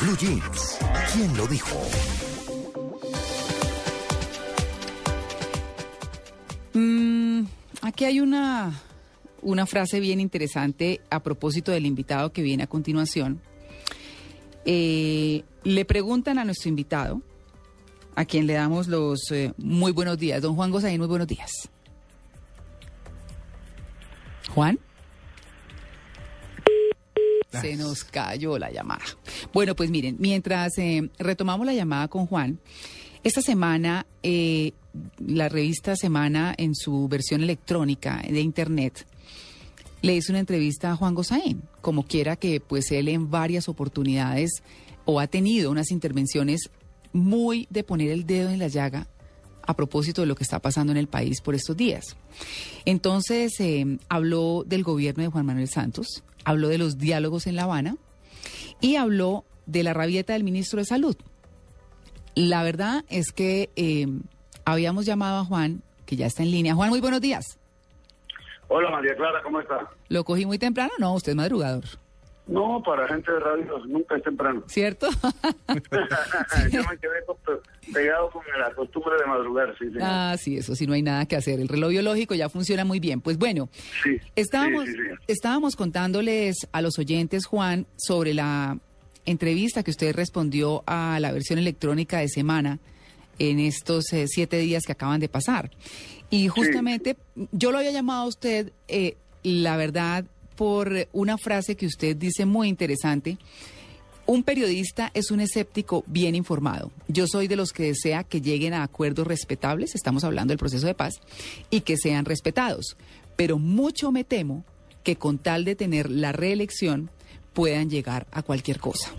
Blue Jeans. ¿Quién lo dijo? Mm, aquí hay una, una frase bien interesante a propósito del invitado que viene a continuación. Eh, le preguntan a nuestro invitado, a quien le damos los eh, muy buenos días. Don Juan Gozaín, muy buenos días. Juan. Se nos cayó la llamada. Bueno, pues miren, mientras eh, retomamos la llamada con Juan, esta semana eh, la revista Semana en su versión electrónica de Internet le hizo una entrevista a Juan Gozaín, como quiera que pues él en varias oportunidades o ha tenido unas intervenciones muy de poner el dedo en la llaga a propósito de lo que está pasando en el país por estos días. Entonces, eh, habló del gobierno de Juan Manuel Santos, habló de los diálogos en La Habana y habló de la rabieta del ministro de Salud. La verdad es que eh, habíamos llamado a Juan, que ya está en línea. Juan, muy buenos días. Hola María Clara, ¿cómo está? ¿Lo cogí muy temprano? No, usted es madrugador. No, para gente de radio nunca es temprano. ¿Cierto? Yo me quedé pegado con la costumbre de madrugar, sí, señor. Ah, sí, eso sí, no hay nada que hacer. El reloj biológico ya funciona muy bien. Pues bueno, Sí, estábamos, sí, sí, sí. estábamos contándoles a los oyentes, Juan, sobre la entrevista que usted respondió a la versión electrónica de semana en estos eh, siete días que acaban de pasar. Y justamente yo lo había llamado a usted, eh, la verdad, por una frase que usted dice muy interesante. Un periodista es un escéptico bien informado. Yo soy de los que desea que lleguen a acuerdos respetables, estamos hablando del proceso de paz, y que sean respetados. Pero mucho me temo que con tal de tener la reelección puedan llegar a cualquier cosa.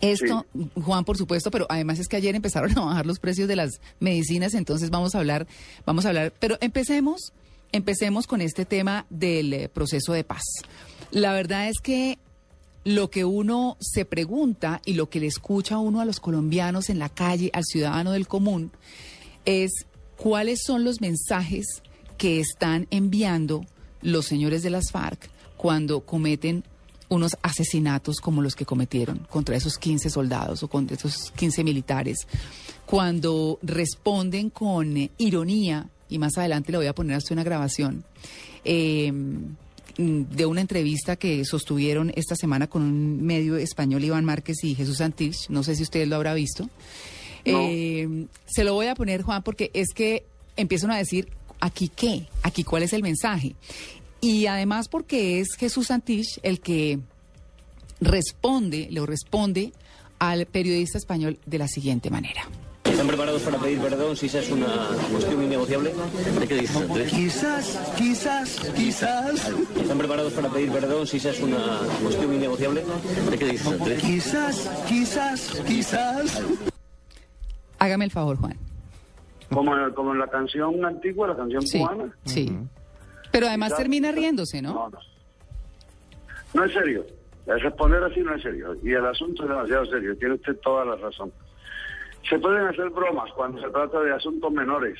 Esto, Juan, por supuesto, pero además es que ayer empezaron a bajar los precios de las medicinas, entonces vamos a hablar, vamos a hablar, pero empecemos, empecemos con este tema del eh, proceso de paz. La verdad es que lo que uno se pregunta y lo que le escucha uno a los colombianos en la calle, al ciudadano del común, es cuáles son los mensajes que están enviando los señores de las FARC cuando cometen unos asesinatos como los que cometieron contra esos 15 soldados o contra esos 15 militares, cuando responden con eh, ironía, y más adelante le voy a poner hasta una grabación, eh, de una entrevista que sostuvieron esta semana con un medio español, Iván Márquez y Jesús Antich, no sé si usted lo habrá visto. Eh, se lo voy a poner, Juan, porque es que empiezan a decir, ¿aquí qué? ¿Aquí cuál es el mensaje? Y además porque es Jesús Antich el que responde, le responde al periodista español de la siguiente manera. ¿Están preparados para pedir perdón si esa es una cuestión innegociable? ¿De qué dices, Andrés? Quizás, quizás, quizás, ¿Están preparados para pedir perdón si esa es una cuestión innegociable? ¿De qué dices, Andrés? quizás, quizás, quizás. Hágame el favor, Juan. Como, como en la canción antigua, la canción Sí, cubana. sí. Pero además Quizás- termina riéndose, ¿no? No, no. No es serio. Responder así no es serio. Y el asunto es demasiado serio. Tiene usted toda la razón. Se pueden hacer bromas cuando se trata de asuntos menores.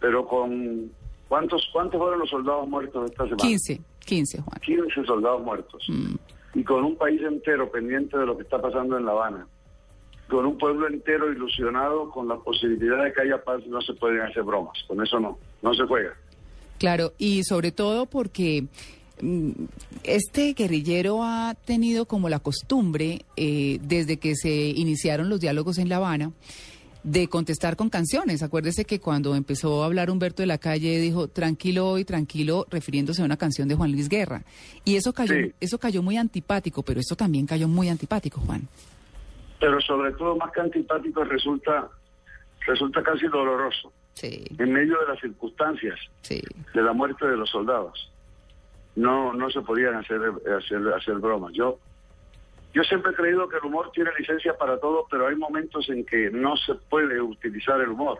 Pero con... ¿Cuántos, cuántos fueron los soldados muertos esta semana? 15, 15, Juan. 15 soldados muertos. Mm. Y con un país entero pendiente de lo que está pasando en La Habana. Con un pueblo entero ilusionado con la posibilidad de que haya paz, no se pueden hacer bromas. Con eso no. No se juega. Claro, y sobre todo porque este guerrillero ha tenido como la costumbre, eh, desde que se iniciaron los diálogos en La Habana, de contestar con canciones. Acuérdese que cuando empezó a hablar Humberto de la Calle dijo tranquilo hoy, tranquilo, refiriéndose a una canción de Juan Luis Guerra. Y eso cayó, Sí. eso cayó muy antipático, pero esto también cayó muy antipático, Juan. pero sobre todo más que antipático resulta resulta casi doloroso Sí, en medio de las circunstancias sí. de la muerte de los soldados no no se podían hacer hacer, hacer bromas yo yo siempre he creído que el humor tiene licencia para todo pero hay momentos en que no se puede utilizar el humor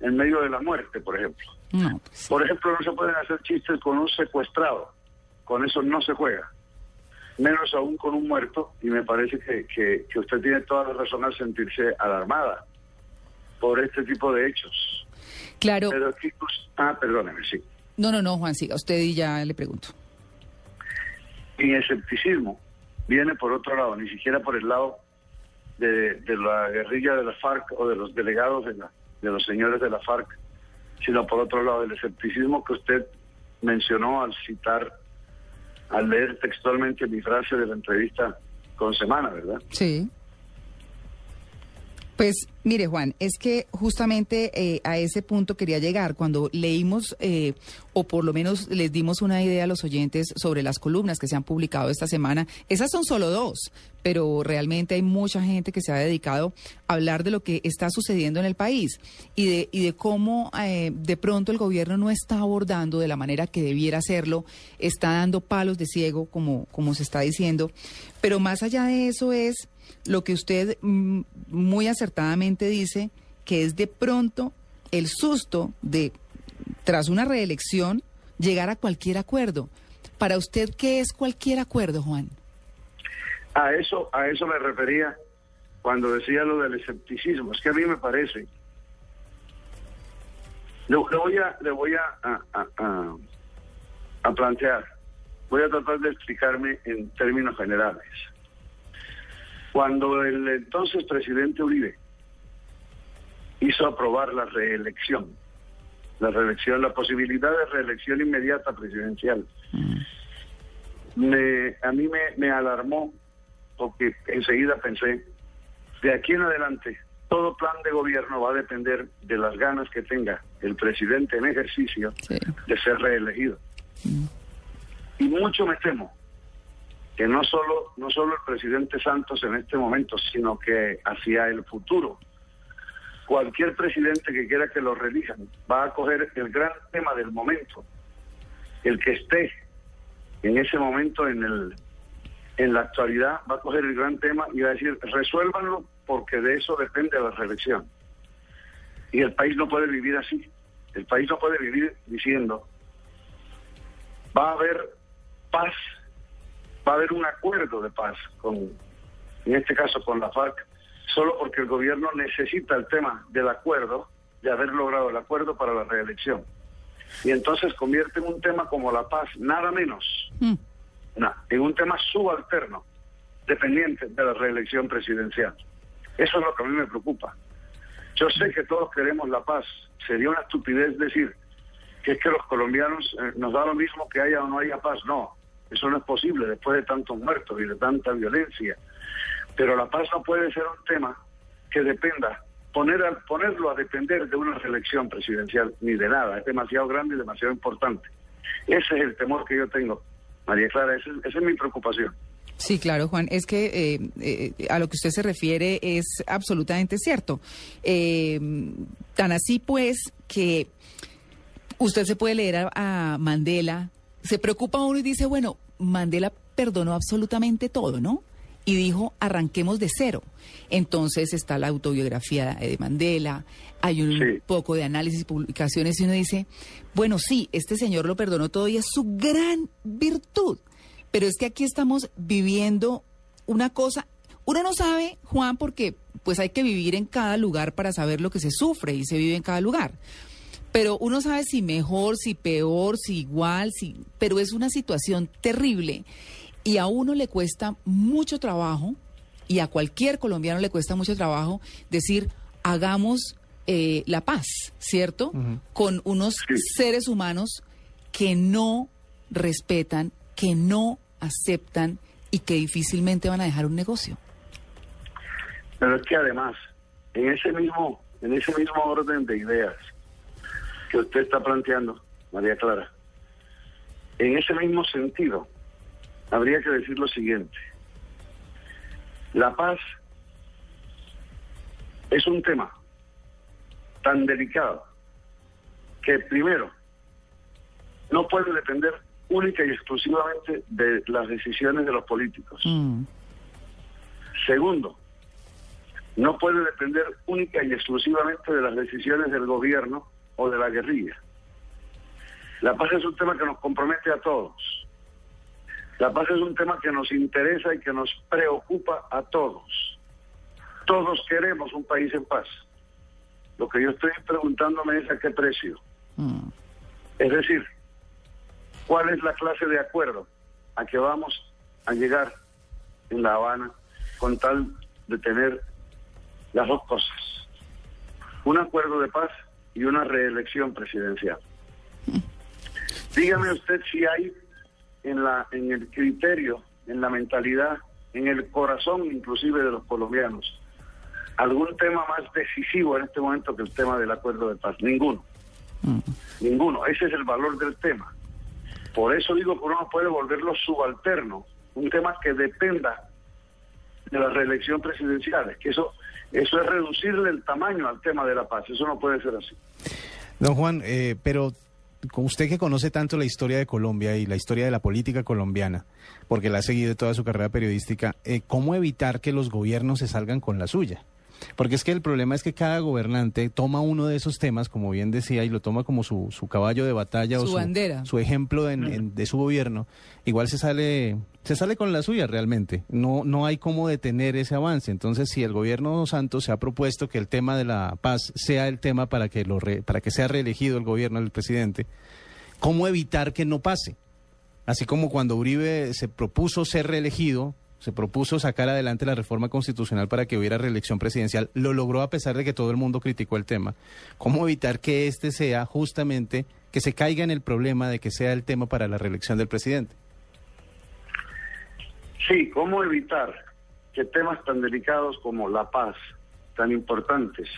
en medio de la muerte por ejemplo No, pues, por ejemplo no se pueden hacer chistes con un secuestrado con eso no se juega menos aún con un muerto, y me parece que, que, que usted tiene toda la razón al sentirse alarmada por este tipo de hechos. claro. Pero ah, perdóneme, sí. No, no, no, Juan, siga usted y ya le pregunto. Mi escepticismo viene por otro lado, ni siquiera por el lado de, la guerrilla de la FARC o de los delegados de, la, de los señores de la FARC, sino por otro lado del escepticismo que usted mencionó al citar, al leer textualmente mi frase de la entrevista con Semana, ¿verdad? Sí. Pues mire Juan, es que justamente eh, a ese punto quería llegar cuando leímos eh, o por lo menos les dimos una idea a los oyentes sobre las columnas que se han publicado esta semana. Esas son solo dos, pero realmente hay mucha gente que se ha dedicado a hablar de lo que está sucediendo en el país y de, y de cómo eh, de pronto el gobierno no está abordando de la manera que debiera hacerlo, está dando palos de ciego, como, como se está diciendo. Pero más allá de eso es lo que usted mm, muy acertadamente dice, que es de pronto el susto de, tras una reelección, llegar a cualquier acuerdo. Para usted, ¿qué es cualquier acuerdo, Juan? A eso, a eso me refería cuando decía lo del escepticismo. Es que a mí me parece. Le, voy a, le voy a, a, a plantear. Voy a tratar de explicarme en términos generales. Cuando el entonces presidente Uribe hizo aprobar la reelección, la reelección, la posibilidad de reelección inmediata presidencial, me, a mí me, me alarmó porque enseguida pensé, de aquí en adelante, todo plan de gobierno va a depender de las ganas que tenga el presidente en ejercicio de ser reelegido. Y mucho me temo que no solo, no solo el presidente Santos en este momento, sino que hacia el futuro, cualquier presidente que quiera que lo relijan va a coger el gran tema del momento, el que esté en ese momento en el en la actualidad va a coger el gran tema y va a decir resuélvanlo porque de eso depende la reelección. Y el país no puede vivir así. El país no puede vivir diciendo va a haber paz va a haber un acuerdo de paz con, en este caso con la FARC, solo porque el gobierno necesita el tema del acuerdo, de haber logrado el acuerdo para la reelección. Y entonces convierte en un tema como la paz, nada menos, mm. en un tema subalterno, dependiente de la reelección presidencial. Eso es lo que a mí me preocupa. Yo sé que todos queremos la paz. Sería una estupidez decir que es que los colombianos eh, nos da lo mismo que haya o no haya paz. No, eso no es posible después de tantos muertos y de tanta violencia. Pero la paz no puede ser un tema que dependa, poner ponerlo a depender de una reelección presidencial, ni de nada. Es demasiado grande y demasiado importante. Ese es el temor que yo tengo, María Clara, esa, es mi preocupación. Sí, claro, Juan. Es que eh, eh, a lo que usted se refiere es absolutamente cierto. Eh, tan así pues que usted se puede leer a Mandela se preocupa uno y dice, bueno, Mandela perdonó absolutamente todo, ¿no? Y dijo, arranquemos de cero. Entonces está la autobiografía de Mandela, hay un poco de análisis y publicaciones y uno dice, bueno, sí, este señor lo perdonó todo y es su gran virtud. Pero es que aquí estamos viviendo una cosa, uno no sabe, Juan, porque pues hay que vivir en cada lugar para saber lo que se sufre y se vive en cada lugar. Pero uno sabe si mejor, si peor, si igual, si, pero es una situación terrible y a uno le cuesta mucho trabajo y a cualquier colombiano le cuesta mucho trabajo decir hagamos eh, la paz, ¿cierto? Con unos seres humanos que no respetan, que no aceptan y que difícilmente van a dejar un negocio. Pero es que además, en ese mismo, en ese mismo orden de ideas, que usted está planteando, María Clara, en ese mismo sentido, habría que decir lo siguiente. La paz es un tema tan delicado que primero no puede depender única y exclusivamente de las decisiones de los políticos. Mm. Segundo, no puede depender única y exclusivamente de las decisiones del gobierno o de la guerrilla. La paz es un tema que nos compromete a todos. La paz es un tema que nos interesa y que nos preocupa a todos. Todos queremos un país en paz. Lo que yo estoy preguntándome es a qué precio. Mm. Es decir, ¿cuál es la clase de acuerdo a que vamos a llegar en La Habana con tal de tener las dos cosas, un acuerdo de paz y una reelección presidencial. Dígame usted si hay en, la, en el criterio, en la mentalidad, en el corazón inclusive de los colombianos, algún tema más decisivo en este momento que el tema del acuerdo de paz. Ninguno. Ninguno. Ese es el valor del tema. Por eso digo que uno no puede volverlo subalterno. Un tema que dependa de la reelección presidencial. que eso, eso es reducirle el tamaño al tema de la paz. Eso no puede ser así. Don Juan, eh, pero usted que conoce tanto la historia de Colombia y la historia de la política colombiana, porque la ha seguido toda su carrera periodística, eh, ¿cómo evitar que los gobiernos se salgan con la suya? Porque es que el problema es que cada gobernante toma uno de esos temas, como bien decía, y lo toma como su, su caballo de batalla Su o su, bandera. su ejemplo en- en- de su gobierno. Igual se sale, se sale con la suya realmente. No, no hay cómo detener ese avance. Entonces, si el gobierno Santos se ha propuesto que el tema de la paz sea el tema para que, lo re- para que sea reelegido el gobierno del presidente, ¿cómo evitar que no pase? Así como cuando Uribe se propuso ser reelegido, se propuso sacar adelante la reforma constitucional para que hubiera reelección presidencial, lo logró a pesar de que todo el mundo criticó el tema. ¿Cómo evitar que este sea justamente, que se caiga en el problema de que sea el tema para la reelección del presidente? Sí, ¿cómo evitar que temas tan delicados como la paz, tan importantes,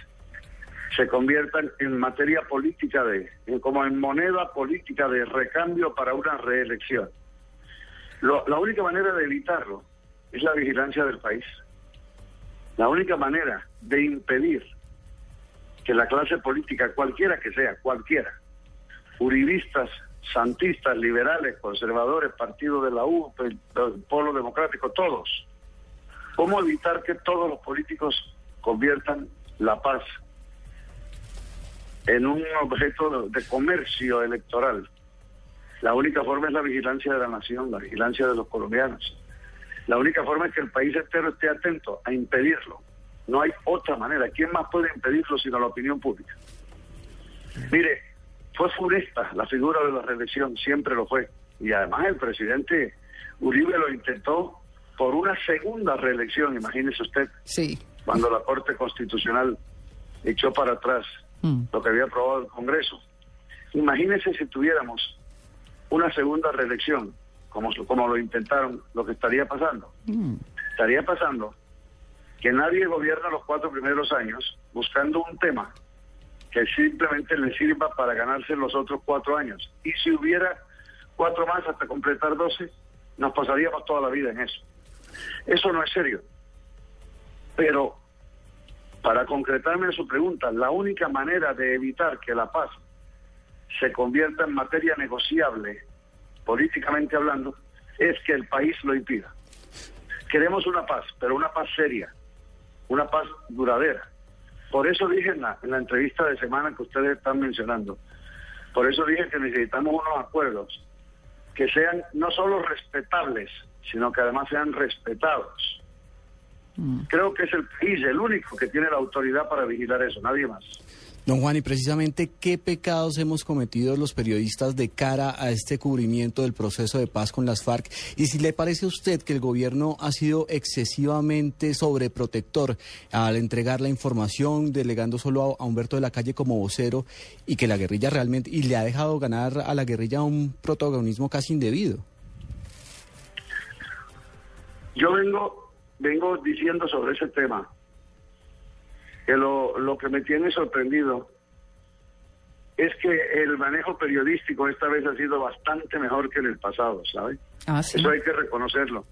se conviertan en materia política de, como en moneda política de recambio para una reelección? Lo- la única manera de evitarlo es la vigilancia del país. La única manera de impedir que la clase política, cualquiera que sea, cualquiera, uribistas, santistas, liberales, conservadores, partido de la U, el, Polo Democrático, todos. ¿Cómo evitar que todos los políticos conviertan la paz en un objeto de comercio electoral? La única forma es la vigilancia de la nación, la vigilancia de los colombianos. La única forma es que el país entero esté atento a impedirlo. No hay otra manera. ¿Quién más puede impedirlo sino la opinión pública? Mire, fue funesta la figura de la reelección, siempre lo fue. Y además el presidente Uribe lo intentó por una segunda reelección, imagínese usted, Sí. cuando la Corte Constitucional echó para atrás Mm. lo que había aprobado el Congreso. Imagínese si tuviéramos una segunda reelección, como, como lo intentaron, lo que estaría pasando. Mm. Estaría pasando que nadie gobierna los cuatro primeros años buscando un tema que simplemente le sirva para ganarse los otros cuatro años. Y si hubiera cuatro más hasta completar doce, nos pasaríamos toda la vida en eso. Eso no es serio. Pero, para concretarme en su pregunta, la única manera de evitar que la paz se convierta en materia negociable, políticamente hablando, es que el país lo impida. Queremos una paz, pero una paz seria, una paz duradera. Por eso dije en la, en la entrevista de semana que ustedes están mencionando, por eso dije que necesitamos unos acuerdos que sean no solo respetables, sino que además sean respetados. Creo que es el país el único que tiene la autoridad para vigilar eso, nadie más. Don Juan, y precisamente qué pecados hemos cometido los periodistas de cara a este cubrimiento del proceso de paz con las FARC y si le parece a usted que el gobierno ha sido excesivamente sobreprotector al entregar la información, delegando solo a, Humberto de la Calle como vocero y que la guerrilla realmente y le ha dejado ganar a la guerrilla un protagonismo casi indebido. Yo vengo, vengo diciendo sobre ese tema que lo, lo que me tiene sorprendido es que el manejo periodístico esta vez ha sido bastante mejor que en el pasado, ¿sabe? Ah, sí. Eso hay que reconocerlo.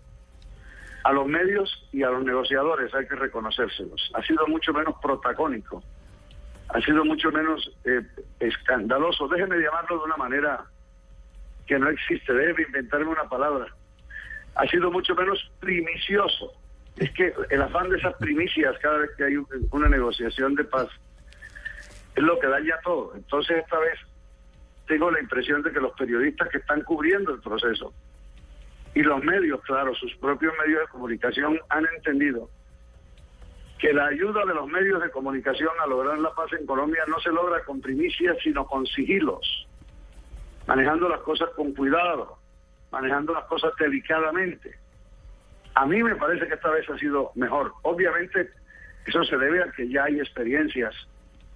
A los medios y a los negociadores hay que reconocérselos. Ha sido mucho menos protagónico, ha sido mucho menos eh, escandaloso. Déjeme llamarlo de una manera que no existe, déjeme inventarme una palabra. Ha sido mucho menos primicioso. Es que el afán de esas primicias cada vez que hay un- una negociación de paz es lo que daña todo. Entonces esta vez tengo la impresión de que los periodistas que están cubriendo el proceso y los medios, claro, sus propios medios de comunicación han entendido que la ayuda de los medios de comunicación a lograr la paz en Colombia no se logra con primicias, sino con sigilos, manejando las cosas con cuidado, manejando las cosas delicadamente. A mí me parece que esta vez ha sido mejor. Obviamente, eso se debe a que ya hay experiencias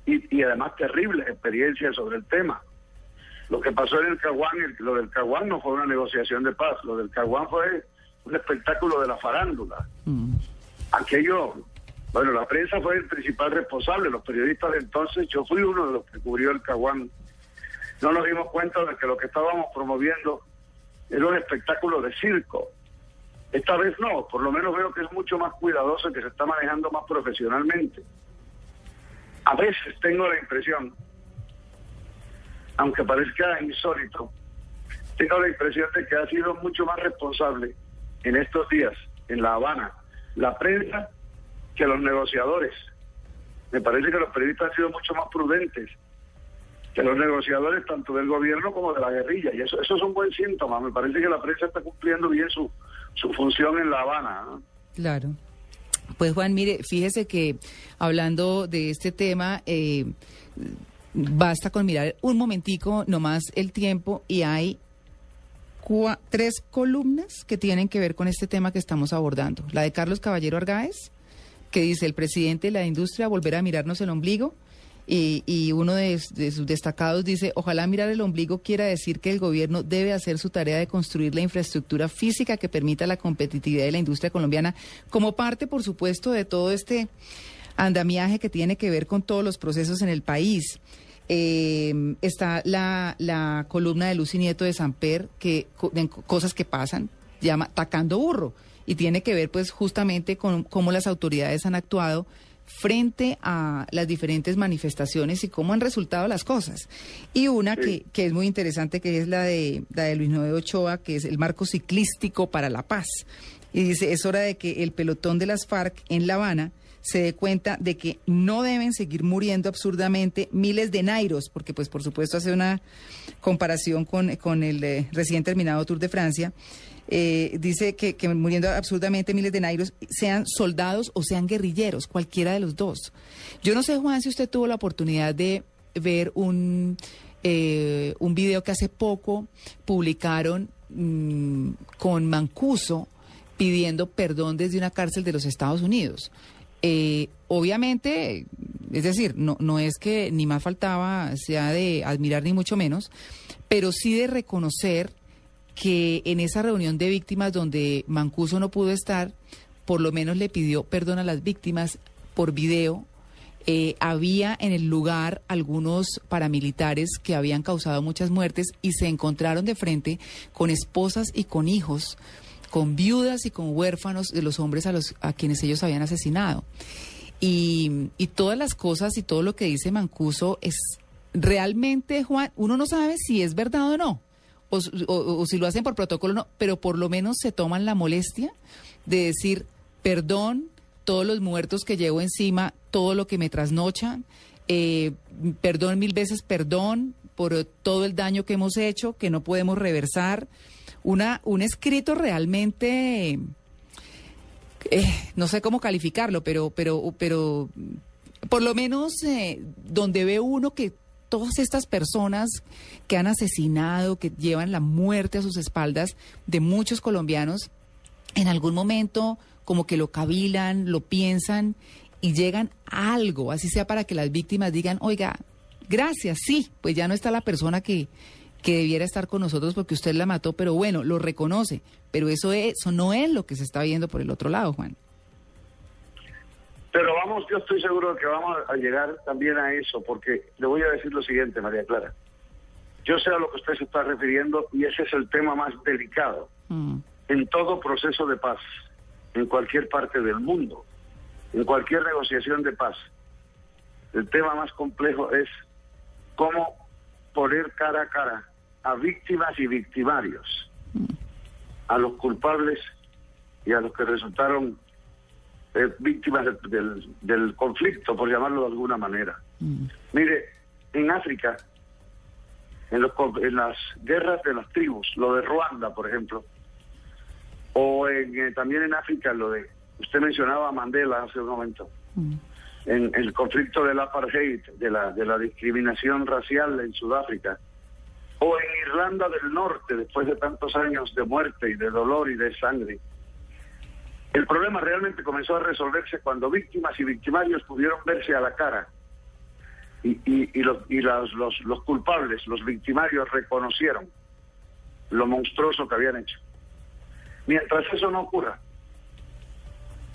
y, y además terribles experiencias sobre el tema. Lo que pasó en el Caguán, el- lo del Caguán no fue una negociación de paz, lo del Caguán fue un espectáculo de la farándula. Aquello, bueno, la prensa fue el principal responsable, los periodistas de entonces, yo fui uno de los que cubrió el Caguán. No nos dimos cuenta de que lo que estábamos promoviendo era un espectáculo de circo. Esta vez no, por lo menos veo que es mucho más cuidadoso que se está manejando más profesionalmente. A veces tengo la impresión, aunque parezca insólito, tengo la impresión de que ha sido mucho más responsable en estos días en La Habana la prensa que los negociadores. Me parece que los periodistas han sido mucho más prudentes que los negociadores tanto del gobierno como de la guerrilla y eso eso es un buen síntoma. Me parece que la prensa está cumpliendo bien su su función en La Habana. Claro. Pues Juan, mire, fíjese que hablando de este tema, eh, basta con mirar un momentico nomás el tiempo y hay tres columnas que tienen que ver con este tema que estamos abordando. La de Carlos Caballero Argáez, que dice el presidente de la industria volverá a mirarnos el ombligo. Y, y uno de, sus destacados dice, ojalá mirar el ombligo quiera decir que el gobierno debe hacer su tarea de construir la infraestructura física que permita la competitividad de la industria colombiana como parte, por supuesto, de todo este andamiaje que tiene que ver con todos los procesos en el país. Eh, está la, la columna de Lucy Nieto de Samper, que cosas que pasan, llama Tacando Burro, y tiene que ver pues justamente con cómo las autoridades han actuado frente a las diferentes manifestaciones y cómo han resultado las cosas. Y una que, que es muy interesante, que es la de, la de Luis Noé Ochoa, que es el marco ciclístico para la paz. Y dice, es hora de que el pelotón de las FARC en La Habana se dé cuenta de que no deben seguir muriendo absurdamente miles de nairos, porque pues por supuesto hace una comparación con, con el eh, recién terminado Tour de Francia, eh, dice que, muriendo absurdamente miles de nairos, sean soldados o sean guerrilleros, cualquiera de los dos. Yo no sé, Juan, si usted tuvo la oportunidad de ver un, eh, un video que hace poco publicaron mm, con Mancuso pidiendo perdón desde una cárcel de los Estados Unidos. Eh, obviamente, es decir, no, no es que ni más faltaba sea de admirar ni mucho menos, pero sí de reconocer que en esa reunión de víctimas donde Mancuso no pudo estar, por lo menos le pidió perdón a las víctimas por video. Eh, había en el lugar algunos paramilitares que habían causado muchas muertes y se encontraron de frente con esposas y con hijos, con viudas y con huérfanos de los hombres a, los, a quienes ellos habían asesinado. Y, y todas las cosas y todo lo que dice Mancuso es realmente, Juan, uno no sabe si es verdad o no o, si lo hacen por protocolo no, pero por lo menos se toman la molestia de decir perdón, todos los muertos que llevo encima, todo lo que me trasnochan, eh, perdón mil veces, perdón por todo el daño que hemos hecho, que no podemos reversar. Una, un escrito realmente, eh, no sé cómo calificarlo, pero, pero, pero por lo menos eh, donde ve uno que todas estas personas que han asesinado, que llevan la muerte a sus espaldas de muchos colombianos, en algún momento como que lo cavilan, lo piensan y llegan a algo, así sea para que las víctimas digan, oiga, gracias, sí, pues ya no está la persona que, que debiera estar con nosotros porque usted la mató, pero bueno, lo reconoce, pero eso, es, eso no es lo que se está viendo por el otro lado, Juan. Pero vamos, yo estoy seguro de que vamos a llegar también a eso, porque le voy a decir lo siguiente, María Clara. Yo sé a lo que usted se está refiriendo y ese es el tema más delicado Mm. en todo proceso de paz, en cualquier parte del mundo, en cualquier negociación de paz. El tema más complejo es cómo poner cara a cara a víctimas y victimarios, a los culpables y a los que resultaron eh, víctimas del, del- del conflicto, por llamarlo de alguna manera. Mm. Mire, en África, en, los en las guerras de las tribus, lo de Ruanda, por ejemplo, o en, eh, también en África, lo de, usted mencionaba a Mandela hace un momento, Mm. en el conflicto del apartheid, de la, de la discriminación racial en Sudáfrica, o en Irlanda del Norte, después de tantos años de muerte y de dolor y de sangre. El problema realmente comenzó a resolverse cuando víctimas y victimarios pudieron verse a la cara y, y, y, los, y los, los, los culpables, los victimarios, reconocieron lo monstruoso que habían hecho. Mientras eso no ocurra,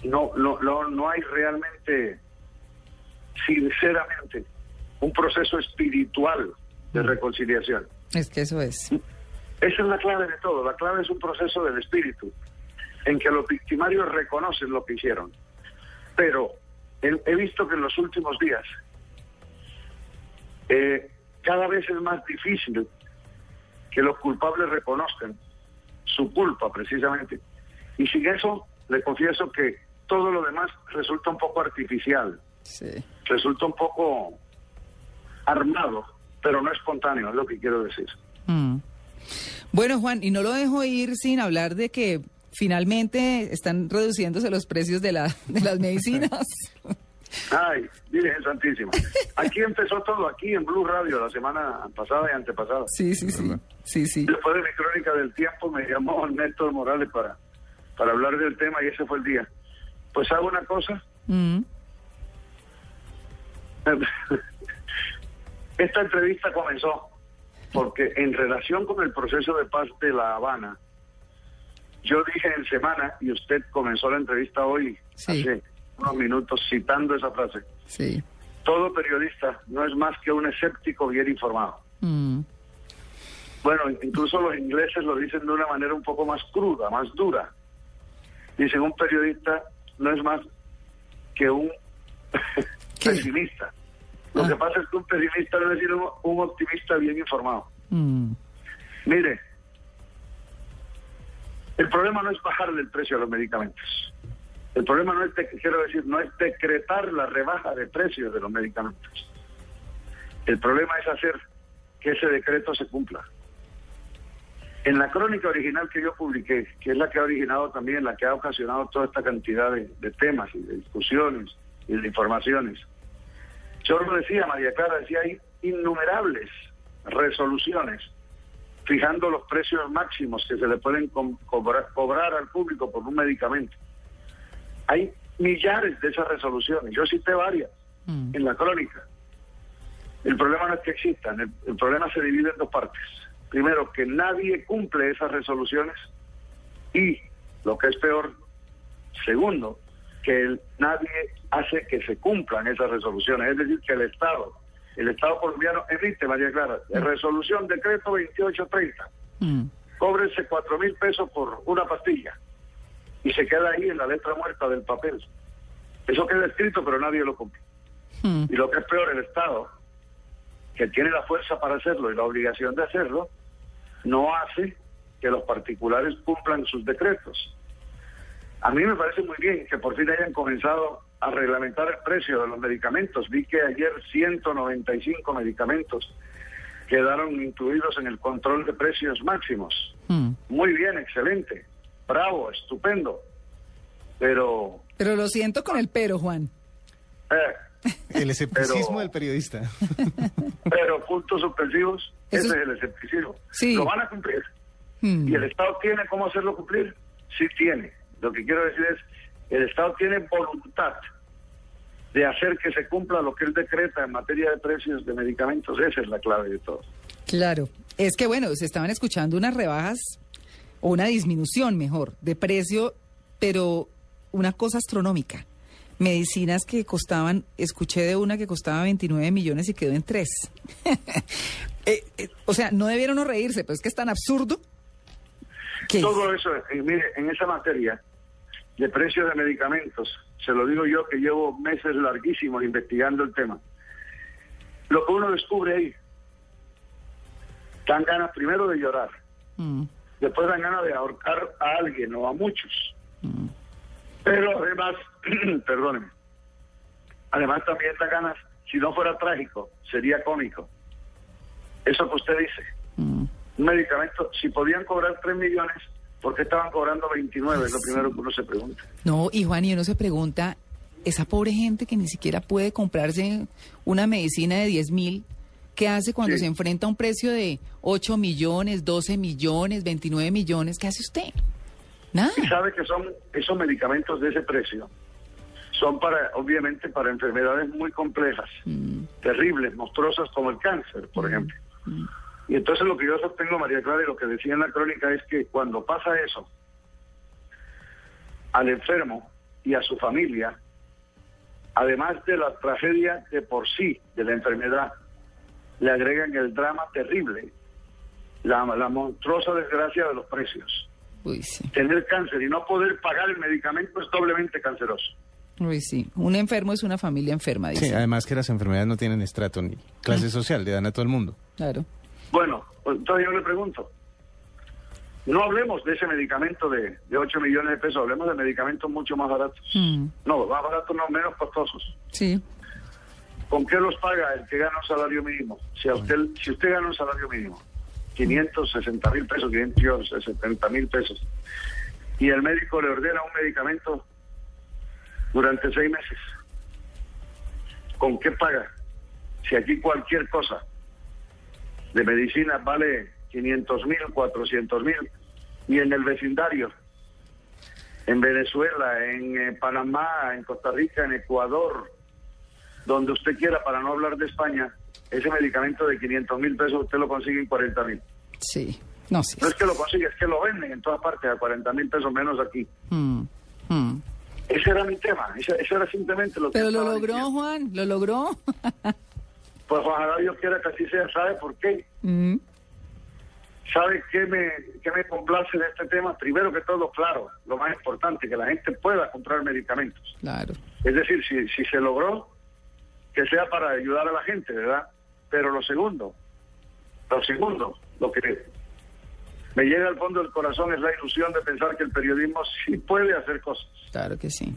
no, no, no, no hay realmente, sinceramente, un proceso espiritual de reconciliación. Es que eso es. Esa es la clave de todo. La clave es un proceso del espíritu, en que los victimarios reconocen lo que hicieron. Pero he, visto que en los últimos días eh, cada vez es más difícil que los culpables reconozcan su culpa precisamente. Y sin eso, le confieso que todo lo demás resulta un poco artificial, Sí. resulta un poco armado, pero no espontáneo, es lo que quiero decir. Mm. Bueno, Juan, y no lo dejo ir sin hablar de que finalmente están reduciéndose los precios de, la, de las medicinas. Ay, Virgen Santísima. Aquí empezó todo, aquí en Blue Radio, la semana pasada y antepasada. Sí, sí, sí. Sí, sí. Después de mi crónica del tiempo me llamó Néstor Morales para, para hablar del tema y ese fue el día. Pues hago una cosa. Mm. Esta entrevista comenzó porque en relación con el proceso de paz de La Habana, yo dije en semana, y usted comenzó la entrevista hoy, Sí. hace unos minutos, citando esa frase, Sí. todo periodista no es más que un escéptico bien informado. Mm. Bueno, incluso los ingleses lo dicen de una manera un poco más cruda, más dura. Dicen, un periodista no es más que un pesimista. Lo Ah. que pasa es que un pesimista no es sino un, un optimista bien informado. Mm. Mire, el problema no es bajarle el precio a los medicamentos. El problema no es, quiero decir, no es decretar la rebaja de precios de los medicamentos. El problema es hacer que ese decreto se cumpla. En la crónica original que yo publiqué, que es la que ha originado también, la que ha ocasionado toda esta cantidad de, de temas y de discusiones y de informaciones, yo lo decía, María Clara, decía, hay innumerables resoluciones fijando los precios máximos que se le pueden cobrar, cobrar al público por un medicamento. Hay millares de esas resoluciones, yo cité varias Mm. en la crónica. El problema no es que existan, el, el problema se divide en dos partes. Primero, que nadie cumple esas resoluciones y, lo que es peor, segundo, que el- nadie hace que se cumplan esas resoluciones. Es decir, que el Estado, el Estado colombiano emite, María Clara, de resolución, decreto 2830, Mm. cóbrense cuatro mil pesos por una pastilla y se queda ahí en la letra muerta del papel. Eso queda escrito, pero nadie lo cumple. Mm. Y lo que es peor, el Estado, que tiene la fuerza para hacerlo y la obligación de hacerlo, no hace que los particulares cumplan sus decretos. A mí me parece muy bien que por fin hayan comenzado a reglamentar el precio de los medicamentos. Vi que ayer 195 medicamentos quedaron incluidos en el control de precios máximos. Mm. Muy bien, excelente, bravo, estupendo. Pero, Pero lo siento con el pero, Juan. eh, El escepticismo Pero- del periodista. pero puntos suspensivos, Eso ese es- el escepticismo. Sí. Lo van a cumplir. Mm. ¿Y el Estado tiene cómo hacerlo cumplir? Sí tiene. Lo que quiero decir es, el Estado tiene voluntad de hacer que se cumpla lo que él decreta en materia de precios de medicamentos. Esa es la clave de todo. Claro. Es que, bueno, se estaban escuchando unas rebajas, o una disminución, mejor, de precio, pero una cosa astronómica. Medicinas que costaban, escuché de una que costaba 29 millones y quedó en 3. o sea, no debieron no reírse, pero es que es tan absurdo que... Todo eso, eh, mire, en esa materia de precios de medicamentos, se lo digo yo que llevo meses larguísimos investigando el tema. Lo que uno descubre ahí, dan ganas primero de llorar, Mm, después dan ganas de ahorcar a alguien o a muchos. Pero además, perdónenme, además también da ganas, si no fuera trágico, sería cómico. Eso que usted dice, mm. un medicamento, si podían cobrar 3 millones, ¿por qué estaban cobrando 29? Es lo primero que uno se pregunta. No, y Juan, y uno se pregunta, esa pobre gente que ni siquiera puede comprarse una medicina de 10 mil, ¿qué hace cuando Sí. se enfrenta a un precio de 8 millones, 12 millones, 29 millones? ¿Qué hace usted? Nada. Y sabe que son esos medicamentos de ese precio. Son para, obviamente, para enfermedades muy complejas, terribles, monstruosas como el cáncer, por ejemplo. Y entonces lo que yo sostengo, María Clara, y lo que decía en la crónica es que cuando pasa eso al enfermo y a su familia, además de la tragedia de por sí de la enfermedad, le agregan el drama terrible, la, la monstruosa desgracia de los precios. Uy, sí. Tener cáncer y no poder pagar el medicamento es doblemente canceroso. Uy, sí. Un enfermo es una familia enferma, dice. Sí, además que las enfermedades no tienen estrato ni clase social, le dan a todo el mundo. Claro. Bueno, pues entonces yo le pregunto, no hablemos de ese medicamento de, de 8 millones de pesos, hablemos de medicamentos mucho más baratos. Mm, No, más baratos, no, menos costosos. sí. ¿Con qué los paga el que gana un salario mínimo? Si, a usted, si usted gana un salario mínimo, 560 mil pesos, 570 mil pesos, y el médico le ordena un medicamento durante seis meses, ¿con qué paga? Si aquí cualquier cosa de medicina vale 500 mil, 400 mil, y en el vecindario, en Venezuela, en eh, Panamá, en Costa Rica, en Ecuador, donde usted quiera, para no hablar de España, ese medicamento de 500 mil pesos usted lo consigue en 40 mil. Sí. No, sí. No es que lo consigue, es que lo venden en todas partes a 40 mil pesos menos aquí. Mm, mm. Ese era mi tema, ese, ese era simplemente lo que... Pero lo logró, diciendo. Juan, lo logró. Pues ojalá Dios quiera que así sea, ¿sabe por qué? Mm, ¿Sabe qué me, qué me complace de este tema? Primero que todo, claro, lo más importante, que la gente pueda comprar medicamentos. claro. Es decir, si, si se logró, que sea para ayudar a la gente, ¿verdad? Pero lo segundo, lo segundo, lo que me llega al fondo del corazón es la ilusión de pensar que el periodismo sí puede hacer cosas. Claro que sí.